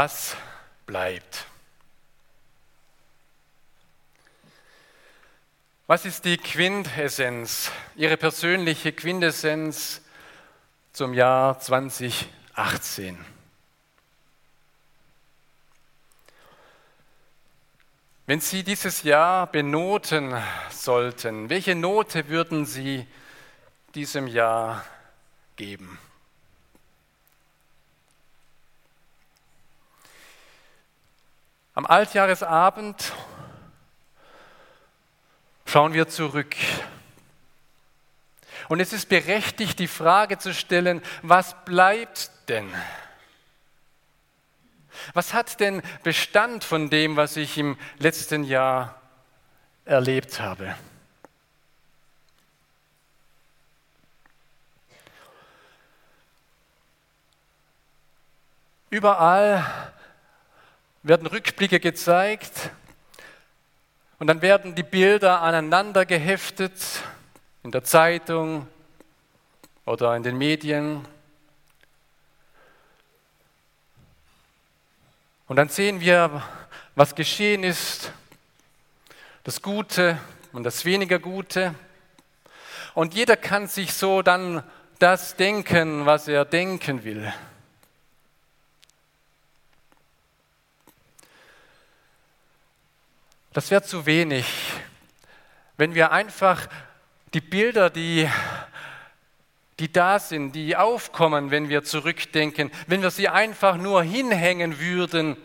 Was bleibt? Was ist die Quintessenz, Ihre persönliche Quintessenz zum Jahr 2018? Wenn Sie dieses Jahr benoten sollten, welche Note würden Sie diesem Jahr geben? Am Altjahresabend schauen wir zurück. Und es ist berechtigt, die Frage zu stellen, was bleibt denn? Was hat denn Bestand von dem, was ich im letzten Jahr erlebt habe? Überall werden Rückblicke gezeigt und dann werden die Bilder aneinander geheftet in der Zeitung oder in den Medien. Und dann sehen wir, was geschehen ist, das Gute und das weniger Gute. Und jeder kann sich so dann das denken, was er denken will. Das wäre zu wenig, wenn wir einfach die Bilder, die, die da sind, die aufkommen, wenn wir zurückdenken, wenn wir sie einfach nur hinhängen würden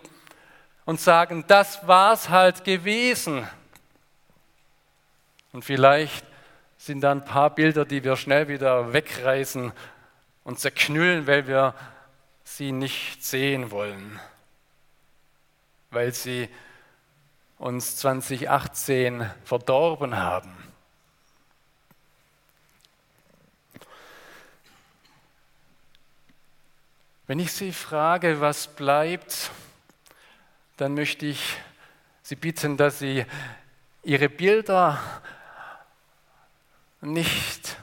und sagen, das war's halt gewesen. Und vielleicht sind da ein paar Bilder, die wir schnell wieder wegreißen und zerknüllen, weil wir sie nicht sehen wollen, weil sie uns 2018 verdorben haben. Wenn ich Sie frage, was bleibt, dann möchte ich Sie bitten, dass Sie Ihre Bilder nicht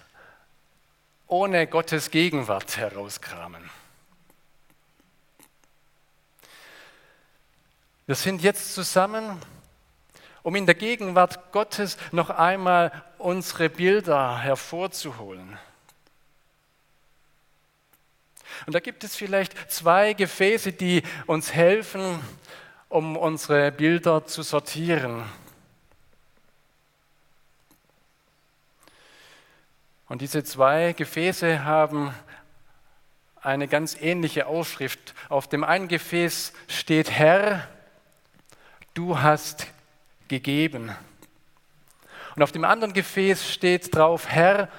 ohne Gottes Gegenwart herauskramen. Wir sind jetzt zusammen um in der Gegenwart Gottes noch einmal unsere Bilder hervorzuholen. Und da gibt es vielleicht zwei Gefäße, die uns helfen, um unsere Bilder zu sortieren. Und diese zwei Gefäße haben eine ganz ähnliche Aufschrift. Auf dem einen Gefäß steht Herr, du hast gegeben. Und auf dem anderen Gefäß steht drauf, Herr,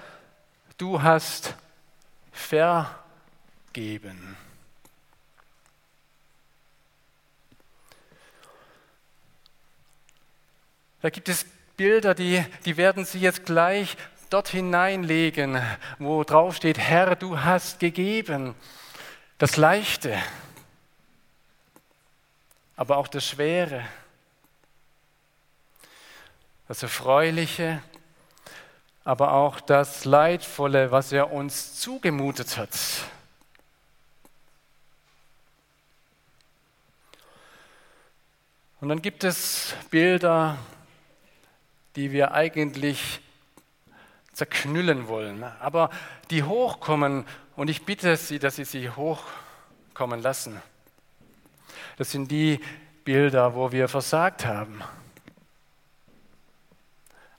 du hast vergeben. Da gibt es Bilder, die, die werden Sie jetzt gleich dort hineinlegen, wo drauf steht, Herr, du hast gegeben. Das Leichte, aber auch das Schwere das Erfreuliche, aber auch das Leidvolle, was er uns zugemutet hat. Und dann gibt es Bilder, die wir eigentlich zerknüllen wollen, aber die hochkommen und ich bitte Sie, dass Sie sie hochkommen lassen. Das sind die Bilder, wo wir versagt haben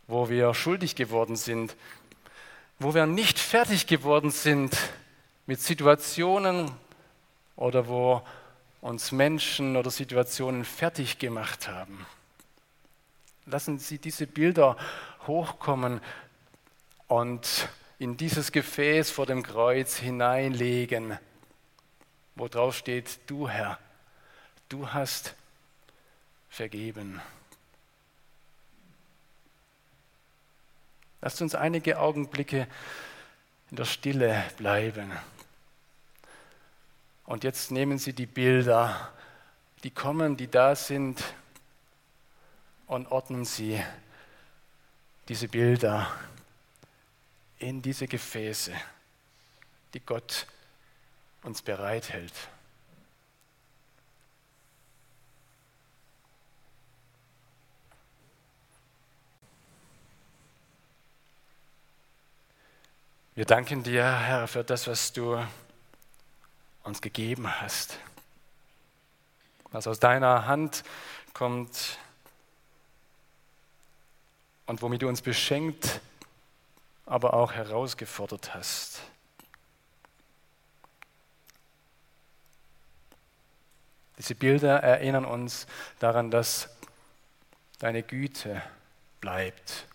wo wir schuldig geworden sind, wo wir nicht fertig geworden sind mit Situationen oder wo uns Menschen oder Situationen fertig gemacht haben. Lassen Sie diese Bilder hochkommen und in dieses Gefäß vor dem Kreuz hineinlegen. wo drauf steht, du Herr, du hast vergeben. Lasst uns einige Augenblicke in der Stille bleiben. Und jetzt nehmen Sie die Bilder, die kommen, die da sind, und ordnen Sie diese Bilder in diese Gefäße, die Gott uns bereithält. Wir danken dir, Herr, für das, was du uns gegeben hast. Was aus deiner Hand kommt und womit du uns beschenkt, aber auch herausgefordert hast. Diese Bilder erinnern uns daran, dass deine Güte bleibt.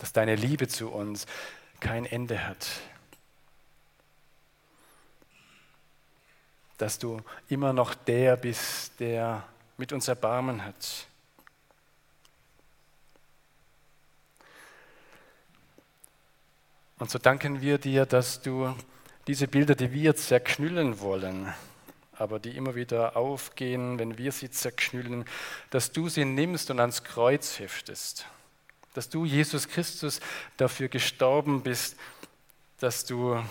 Dass deine Liebe zu uns kein Ende hat. Dass du immer noch der bist, der mit uns Erbarmen hat. Und so danken wir dir, dass du diese Bilder, die wir zerknüllen wollen, aber die immer wieder aufgehen, wenn wir sie zerknüllen, dass du sie nimmst und ans Kreuz heftest. Dass du, Jesus Christus, dafür gestorben bist, dass du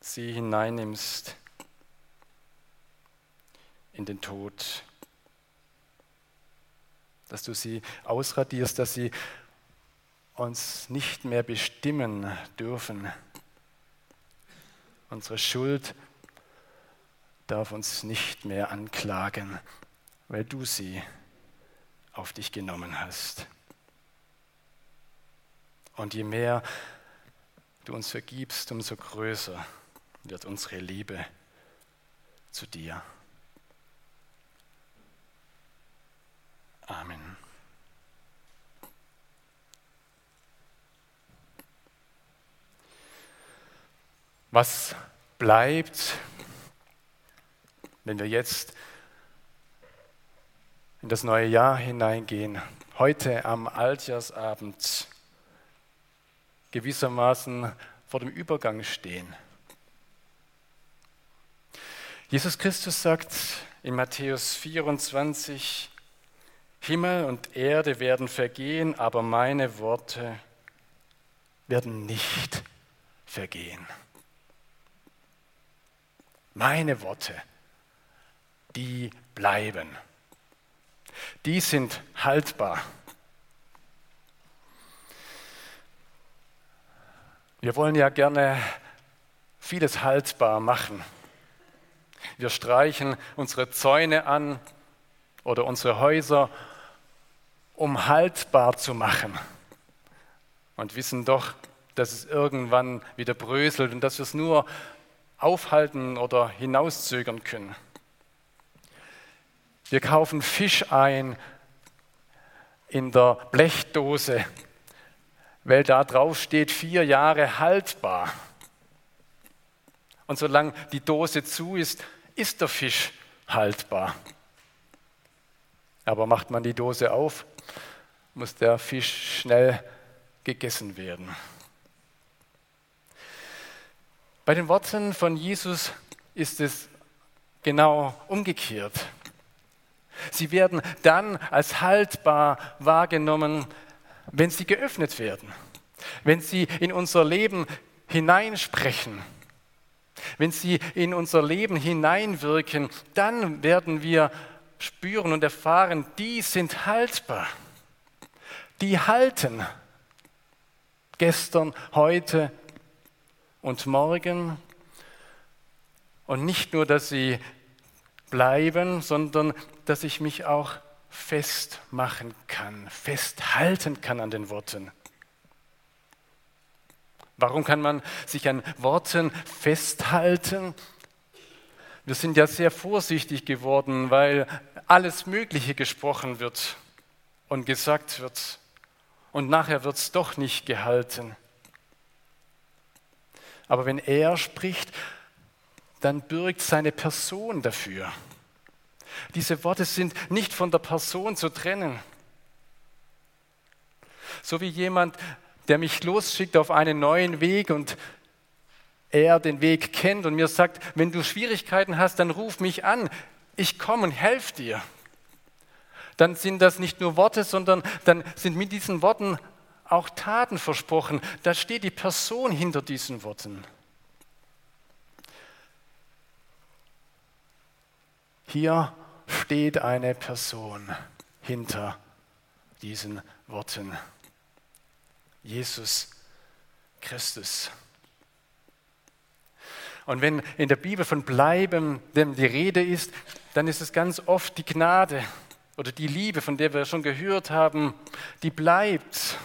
sie hineinnimmst in den Tod. Dass du sie ausradierst, dass sie uns nicht mehr bestimmen dürfen. Unsere Schuld darf uns nicht mehr anklagen, weil du sie auf dich genommen hast. Und je mehr du uns vergibst, umso größer wird unsere Liebe zu dir. Amen. Was bleibt, wenn wir jetzt in das neue Jahr hineingehen, heute am Altjahrsabend gewissermaßen vor dem Übergang stehen? Jesus Christus sagt in Matthäus 24, Himmel und Erde werden vergehen, aber meine Worte werden nicht vergehen. Meine Worte, die bleiben. Die sind haltbar. Wir wollen ja gerne vieles haltbar machen. Wir streichen unsere Zäune an oder unsere Häuser, um haltbar zu machen. Und wissen doch, dass es irgendwann wieder bröselt und dass wir es nur aufhalten oder hinauszögern können. Wir kaufen Fisch ein in der Blechdose, weil da drauf steht vier Jahre haltbar. Und solange die Dose zu ist, ist der Fisch haltbar. Aber macht man die Dose auf, muss der Fisch schnell gegessen werden. Bei den Worten von Jesus ist es genau umgekehrt. Sie werden dann als haltbar wahrgenommen, wenn sie geöffnet werden, wenn sie in unser Leben hineinsprechen, wenn sie in unser Leben hineinwirken, dann werden wir spüren und erfahren, die sind haltbar. Die halten. Gestern, heute, und morgen. Und nicht nur, dass sie bleiben, sondern dass ich mich auch festmachen kann, festhalten kann an den Worten. Warum kann man sich an Worten festhalten? Wir sind ja sehr vorsichtig geworden, weil alles Mögliche gesprochen wird und gesagt wird und nachher wird es doch nicht gehalten. Aber wenn er spricht, dann bürgt seine Person dafür. Diese Worte sind nicht von der Person zu trennen. So wie jemand, der mich losschickt auf einen neuen Weg und er den Weg kennt und mir sagt, wenn du Schwierigkeiten hast, dann ruf mich an. Ich komme und helfe dir. Dann sind das nicht nur Worte, sondern dann sind mit diesen Worten auch Taten versprochen. Da steht die Person hinter diesen Worten. Hier steht eine Person hinter diesen Worten. Jesus Christus. Und wenn in der Bibel von Bleiben die Rede ist, dann ist es ganz oft die Gnade oder die Liebe, von der wir schon gehört haben, die bleibt.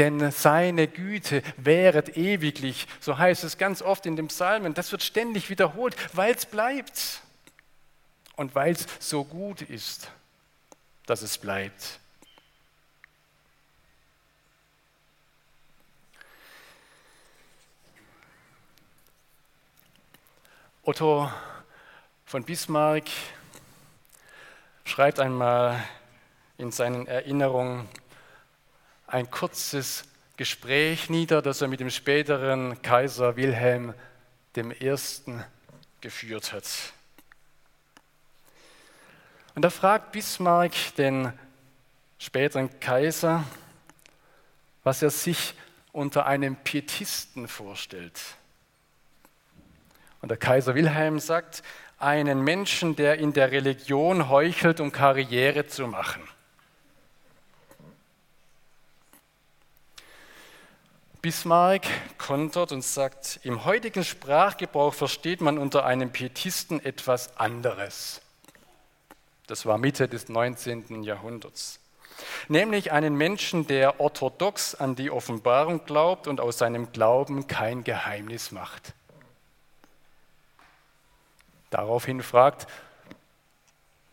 Denn seine Güte währet ewiglich, so heißt es ganz oft in den Psalmen. Das wird ständig wiederholt, weil es bleibt und weil es so gut ist, dass es bleibt. Otto von Bismarck schreibt einmal in seinen Erinnerungen ein kurzes Gespräch nieder, das er mit dem späteren Kaiser Wilhelm I. geführt hat. Und da fragt Bismarck den späteren Kaiser, was er sich unter einem Pietisten vorstellt. Und der Kaiser Wilhelm sagt, einen Menschen, der in der Religion heuchelt, um Karriere zu machen. Bismarck kontert und sagt, im heutigen Sprachgebrauch versteht man unter einem Pietisten etwas anderes. Das war Mitte des 19. Jahrhunderts. Nämlich einen Menschen, der orthodox an die Offenbarung glaubt und aus seinem Glauben kein Geheimnis macht. Daraufhin fragt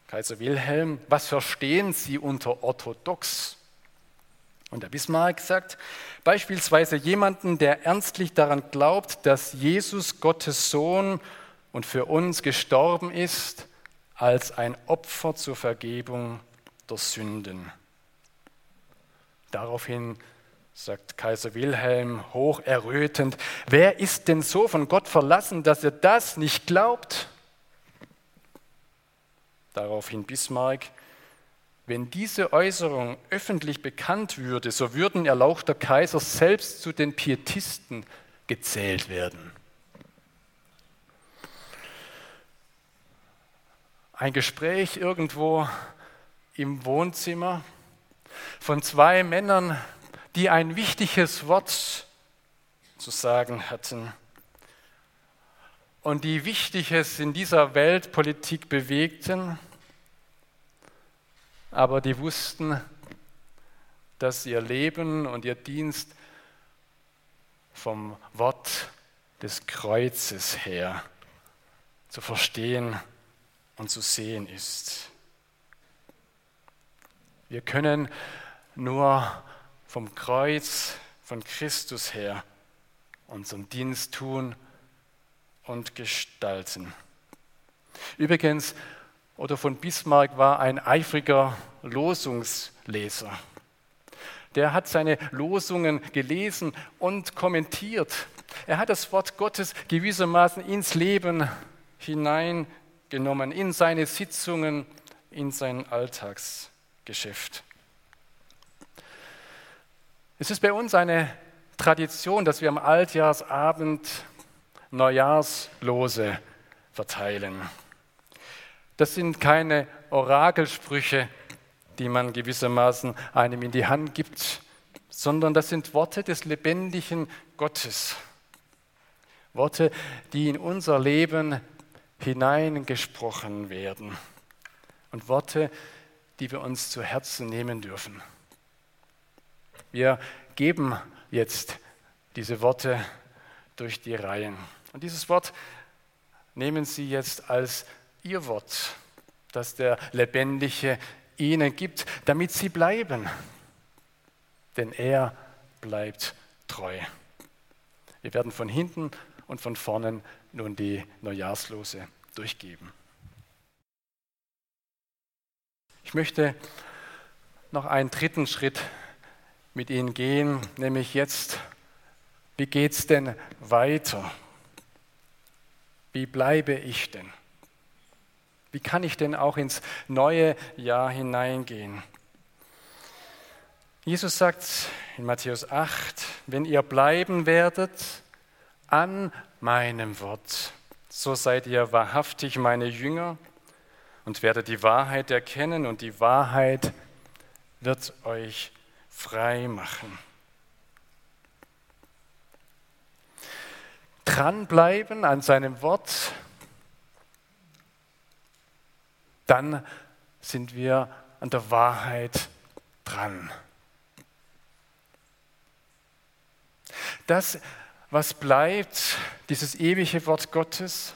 Kaiser Wilhelm, was verstehen Sie unter orthodox? Und der Bismarck sagt, beispielsweise jemanden, der ernstlich daran glaubt, dass Jesus Gottes Sohn und für uns gestorben ist als ein Opfer zur Vergebung der Sünden. Daraufhin sagt Kaiser Wilhelm hoch errötend, wer ist denn so von Gott verlassen, dass er das nicht glaubt? Daraufhin Bismarck, wenn diese Äußerung öffentlich bekannt würde, so würden erlauchter Kaiser selbst zu den Pietisten gezählt werden. Ein Gespräch irgendwo im Wohnzimmer von zwei Männern, die ein wichtiges Wort zu sagen hatten und die Wichtiges in dieser Weltpolitik bewegten aber die wussten, dass ihr Leben und ihr Dienst vom Wort des Kreuzes her zu verstehen und zu sehen ist. Wir können nur vom Kreuz von Christus her unseren Dienst tun und gestalten. Übrigens, Otto von Bismarck war ein eifriger Losungsleser. Der hat seine Losungen gelesen und kommentiert. Er hat das Wort Gottes gewissermaßen ins Leben hineingenommen, in seine Sitzungen, in sein Alltagsgeschäft. Es ist bei uns eine Tradition, dass wir am Altjahrsabend Neujahrslose verteilen. Das sind keine Orakelsprüche, die man gewissermaßen einem in die Hand gibt, sondern das sind Worte des lebendigen Gottes. Worte, die in unser Leben hineingesprochen werden. Und Worte, die wir uns zu Herzen nehmen dürfen. Wir geben jetzt diese Worte durch die Reihen. Und dieses Wort nehmen Sie jetzt als ihr Wort, das der Lebendige ihnen gibt, damit sie bleiben. Denn er bleibt treu. Wir werden von hinten und von vorne nun die Neujahrslose durchgeben. Ich möchte noch einen dritten Schritt mit Ihnen gehen, nämlich jetzt, wie geht es denn weiter? Wie bleibe ich denn? Wie kann ich denn auch ins neue Jahr hineingehen? Jesus sagt in Matthäus 8, wenn ihr bleiben werdet an meinem Wort, so seid ihr wahrhaftig meine Jünger und werdet die Wahrheit erkennen und die Wahrheit wird euch frei machen. Dranbleiben an seinem Wort, dann sind wir an der Wahrheit dran. Das, was bleibt, dieses ewige Wort Gottes,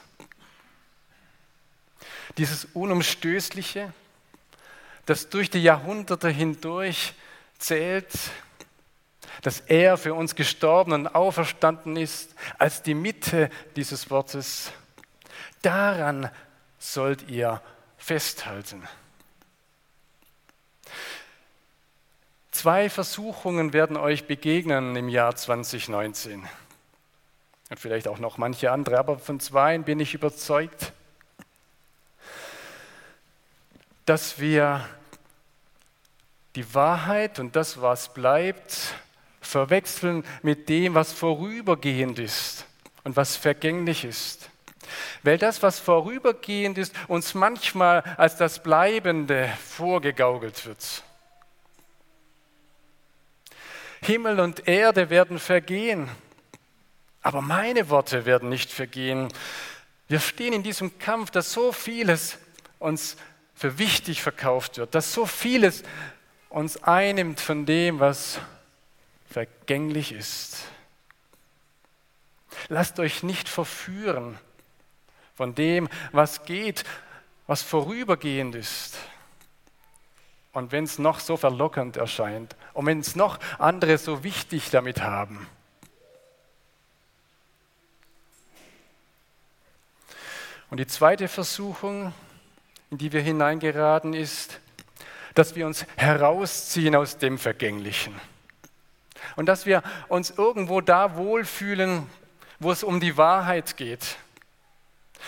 dieses Unumstößliche, das durch die Jahrhunderte hindurch zählt, dass er für uns gestorben und auferstanden ist, als die Mitte dieses Wortes. Daran sollt ihr festhalten. Zwei Versuchungen werden euch begegnen im Jahr 2019. Und vielleicht auch noch manche andere, aber von zwei bin ich überzeugt, dass wir die Wahrheit und das, was bleibt, verwechseln mit dem, was vorübergehend ist und was vergänglich ist. Weil das, was vorübergehend ist, uns manchmal als das Bleibende vorgegaukelt wird. Himmel und Erde werden vergehen, aber meine Worte werden nicht vergehen. Wir stehen in diesem Kampf, dass so vieles uns für wichtig verkauft wird, dass so vieles uns einnimmt von dem, was vergänglich ist. Lasst euch nicht verführen von dem, was geht, was vorübergehend ist. Und wenn es noch so verlockend erscheint und wenn es noch andere so wichtig damit haben. Und die zweite Versuchung, in die wir hineingeraten, ist, dass wir uns herausziehen aus dem Vergänglichen. Und dass wir uns irgendwo da wohlfühlen, wo es um die Wahrheit geht.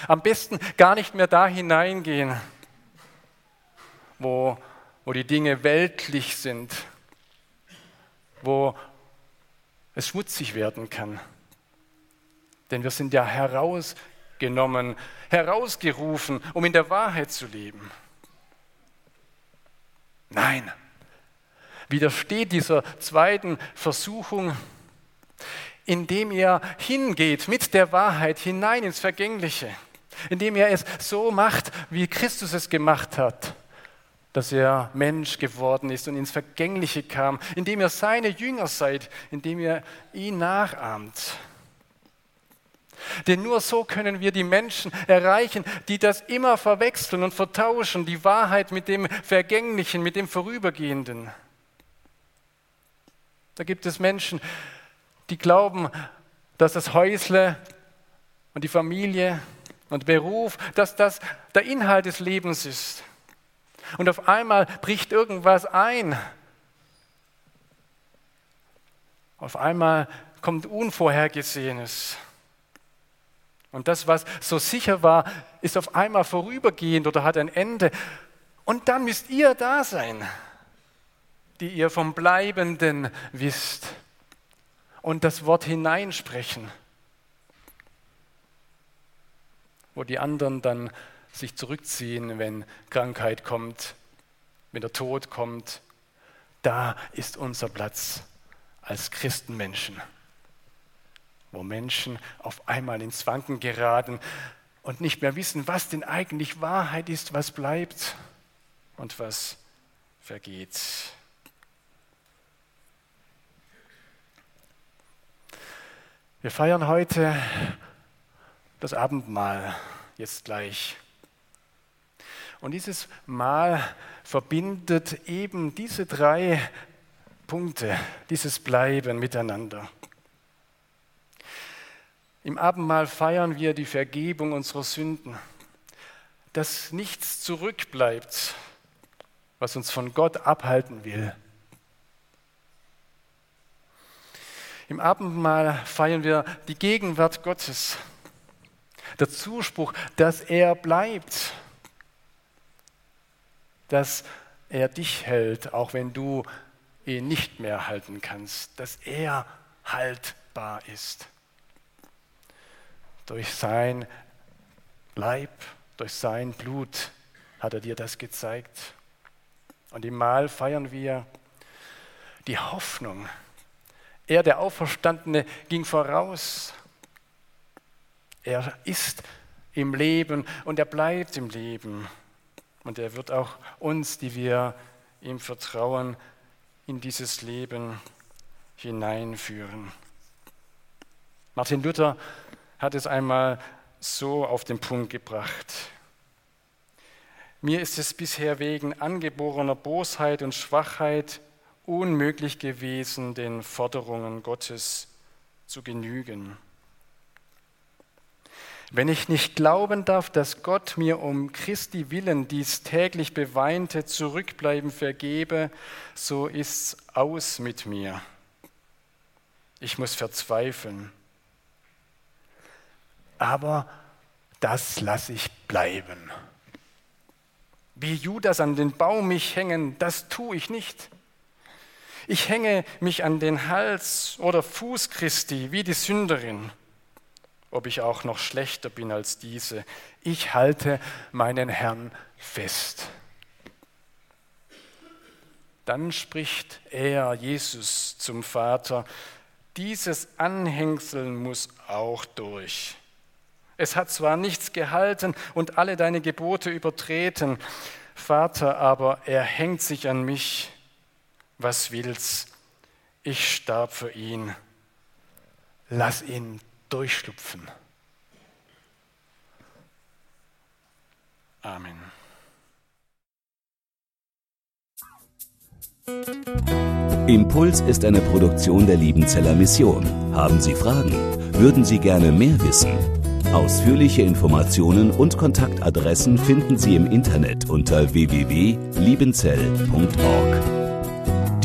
Am besten gar nicht mehr da hineingehen, wo, wo die Dinge weltlich sind, wo es schmutzig werden kann. Denn wir sind ja herausgenommen, herausgerufen, um in der Wahrheit zu leben. Nein, widersteht dieser zweiten Versuchung, indem ihr hingeht mit der Wahrheit hinein ins Vergängliche, indem ihr es so macht, wie Christus es gemacht hat, dass er Mensch geworden ist und ins Vergängliche kam, indem ihr seine Jünger seid, indem ihr ihn nachahmt. Denn nur so können wir die Menschen erreichen, die das immer verwechseln und vertauschen, die Wahrheit mit dem Vergänglichen, mit dem Vorübergehenden. Da gibt es Menschen, die glauben, dass das Häusle und die Familie und Beruf, dass das der Inhalt des Lebens ist. Und auf einmal bricht irgendwas ein. Auf einmal kommt Unvorhergesehenes. Und das, was so sicher war, ist auf einmal vorübergehend oder hat ein Ende. Und dann müsst ihr da sein, die ihr vom Bleibenden wisst und das Wort hineinsprechen, wo die anderen dann sich zurückziehen, wenn Krankheit kommt, wenn der Tod kommt. Da ist unser Platz als Christenmenschen wo Menschen auf einmal ins Wanken geraten und nicht mehr wissen, was denn eigentlich Wahrheit ist, was bleibt und was vergeht. Wir feiern heute das Abendmahl jetzt gleich. Und dieses Mahl verbindet eben diese drei Punkte, dieses Bleiben miteinander. Im Abendmahl feiern wir die Vergebung unserer Sünden, dass nichts zurückbleibt, was uns von Gott abhalten will. Im Abendmahl feiern wir die Gegenwart Gottes, der Zuspruch, dass er bleibt, dass er dich hält, auch wenn du ihn nicht mehr halten kannst, dass er haltbar ist. Durch sein Leib, durch sein Blut hat er dir das gezeigt. Und im Mahl feiern wir die Hoffnung. Er, der Auferstandene, ging voraus. Er ist im Leben und er bleibt im Leben. Und er wird auch uns, die wir ihm vertrauen, in dieses Leben hineinführen. Martin Luther hat es einmal so auf den Punkt gebracht. Mir ist es bisher wegen angeborener Bosheit und Schwachheit unmöglich gewesen, den Forderungen Gottes zu genügen. Wenn ich nicht glauben darf, dass Gott mir um Christi willen dies täglich beweinte Zurückbleiben vergebe, so ist's aus mit mir. Ich muss verzweifeln aber das lasse ich bleiben. Wie Judas an den Baum mich hängen, das tue ich nicht. Ich hänge mich an den Hals oder Fuß Christi wie die Sünderin, ob ich auch noch schlechter bin als diese. Ich halte meinen Herrn fest. Dann spricht er, Jesus, zum Vater, dieses Anhängseln muss auch durch. Es hat zwar nichts gehalten und alle deine Gebote übertreten, Vater, aber er hängt sich an mich. Was will's? Ich starb für ihn. Lass ihn durchschlupfen. Amen. Impuls ist eine Produktion der Liebenzeller Mission. Haben Sie Fragen? Würden Sie gerne mehr wissen? Ausführliche Informationen und Kontaktadressen finden Sie im Internet unter www.liebenzell.org.